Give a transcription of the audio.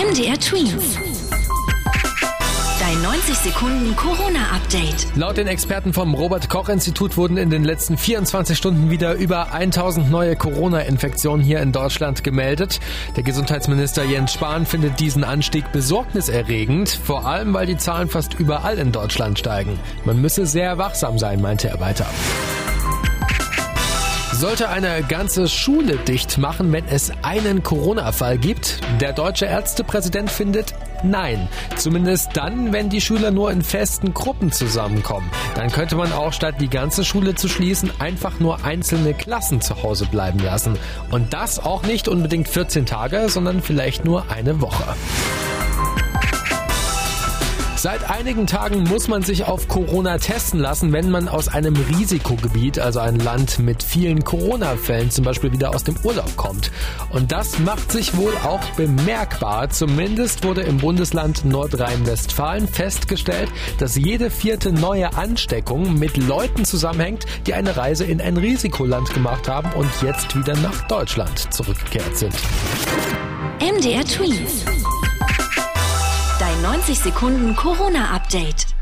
MDR Twins. Dein 90 Sekunden Corona-Update. Laut den Experten vom Robert-Koch-Institut wurden in den letzten 24 Stunden wieder über 1000 neue Corona-Infektionen hier in Deutschland gemeldet. Der Gesundheitsminister Jens Spahn findet diesen Anstieg besorgniserregend, vor allem weil die Zahlen fast überall in Deutschland steigen. Man müsse sehr wachsam sein, meinte er weiter. Sollte eine ganze Schule dicht machen, wenn es einen Corona-Fall gibt? Der deutsche Ärztepräsident findet nein. Zumindest dann, wenn die Schüler nur in festen Gruppen zusammenkommen. Dann könnte man auch statt die ganze Schule zu schließen, einfach nur einzelne Klassen zu Hause bleiben lassen. Und das auch nicht unbedingt 14 Tage, sondern vielleicht nur eine Woche. Seit einigen Tagen muss man sich auf Corona testen lassen, wenn man aus einem Risikogebiet, also ein Land mit vielen Corona-Fällen zum Beispiel wieder aus dem Urlaub kommt. Und das macht sich wohl auch bemerkbar. Zumindest wurde im Bundesland Nordrhein-Westfalen festgestellt, dass jede vierte neue Ansteckung mit Leuten zusammenhängt, die eine Reise in ein Risikoland gemacht haben und jetzt wieder nach Deutschland zurückgekehrt sind. MDR Tweets. 20 Sekunden Corona-Update.